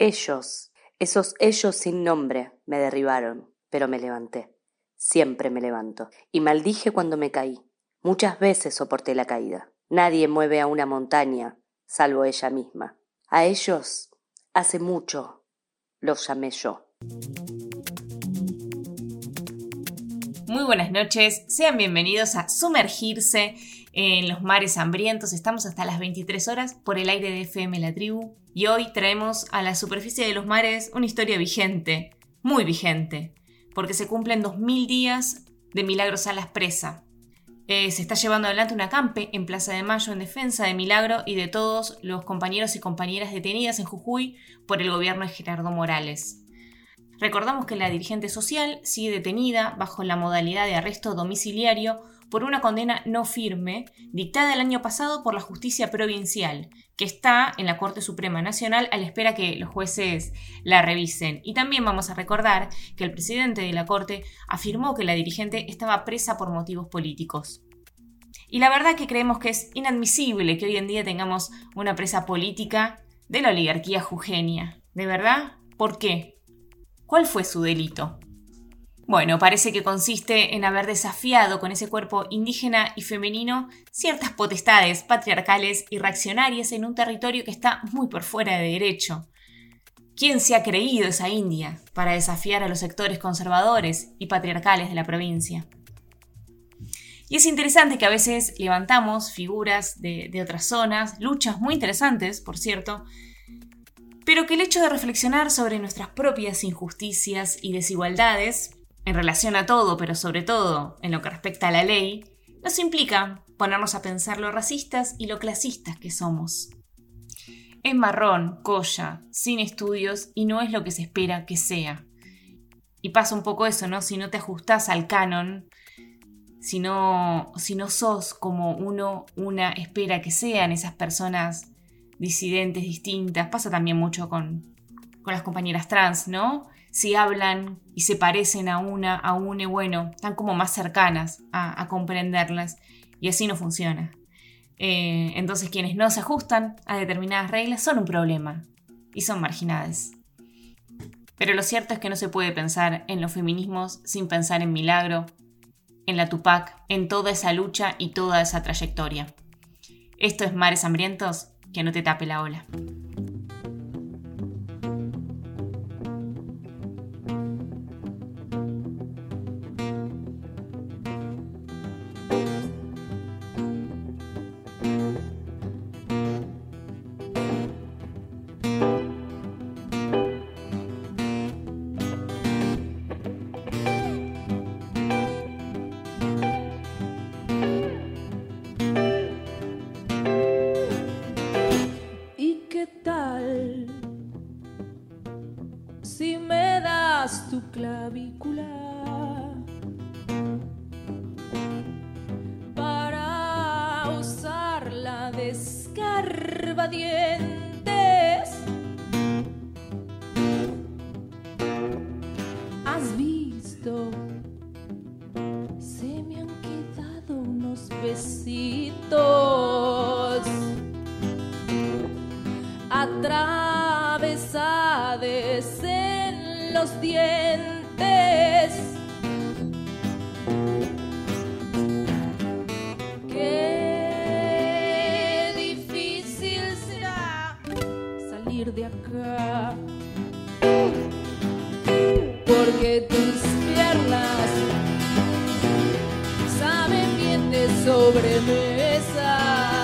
Ellos, esos ellos sin nombre, me derribaron, pero me levanté. Siempre me levanto. Y maldije cuando me caí. Muchas veces soporté la caída. Nadie mueve a una montaña, salvo ella misma. A ellos, hace mucho, los llamé yo. Muy buenas noches, sean bienvenidos a Sumergirse en los mares hambrientos. Estamos hasta las 23 horas por el aire de FM La Tribu y hoy traemos a la superficie de los mares una historia vigente, muy vigente, porque se cumplen 2000 días de Milagro Salas presa. Eh, se está llevando adelante un acampe en Plaza de Mayo en defensa de Milagro y de todos los compañeros y compañeras detenidas en Jujuy por el gobierno de Gerardo Morales. Recordamos que la dirigente social sigue detenida bajo la modalidad de arresto domiciliario por una condena no firme dictada el año pasado por la justicia provincial, que está en la Corte Suprema Nacional a la espera que los jueces la revisen. Y también vamos a recordar que el presidente de la Corte afirmó que la dirigente estaba presa por motivos políticos. Y la verdad que creemos que es inadmisible que hoy en día tengamos una presa política de la oligarquía jujeña. ¿De verdad? ¿Por qué? ¿Cuál fue su delito? Bueno, parece que consiste en haber desafiado con ese cuerpo indígena y femenino ciertas potestades patriarcales y reaccionarias en un territorio que está muy por fuera de derecho. ¿Quién se ha creído esa India para desafiar a los sectores conservadores y patriarcales de la provincia? Y es interesante que a veces levantamos figuras de, otras zonas, luchas muy interesantes, por cierto, pero que el hecho de reflexionar sobre nuestras propias injusticias y desigualdades, en relación a todo, pero sobre todo en lo que respecta a la ley, nos implica ponernos a pensar lo racistas y lo clasistas que somos. Es marrón, colla, sin estudios y no es lo que se espera que sea. Y pasa un poco eso, ¿no? Si no te ajustás al canon, si no, si no sos como uno, una espera que sean esas personas disidentes distintas, pasa también mucho con, las compañeras trans, ¿no? Si hablan y se parecen a una, a une, bueno, están como más cercanas a, comprenderlas y así no funciona. Eh, entonces quienes no se ajustan a determinadas reglas son un problema y son marginadas. Pero lo cierto es que no se puede pensar en los feminismos sin pensar en Milagro, en la Tupac, en toda esa lucha y toda esa trayectoria. Esto es Mares Hambrientos que no te tape la ola. clavícula. Para usarla de ¿Has visto? Se me han quedado unos besitos. Atravesades los dientes. Qué difícil será salir de acá. Porque tus piernas saben bien de sobremesa.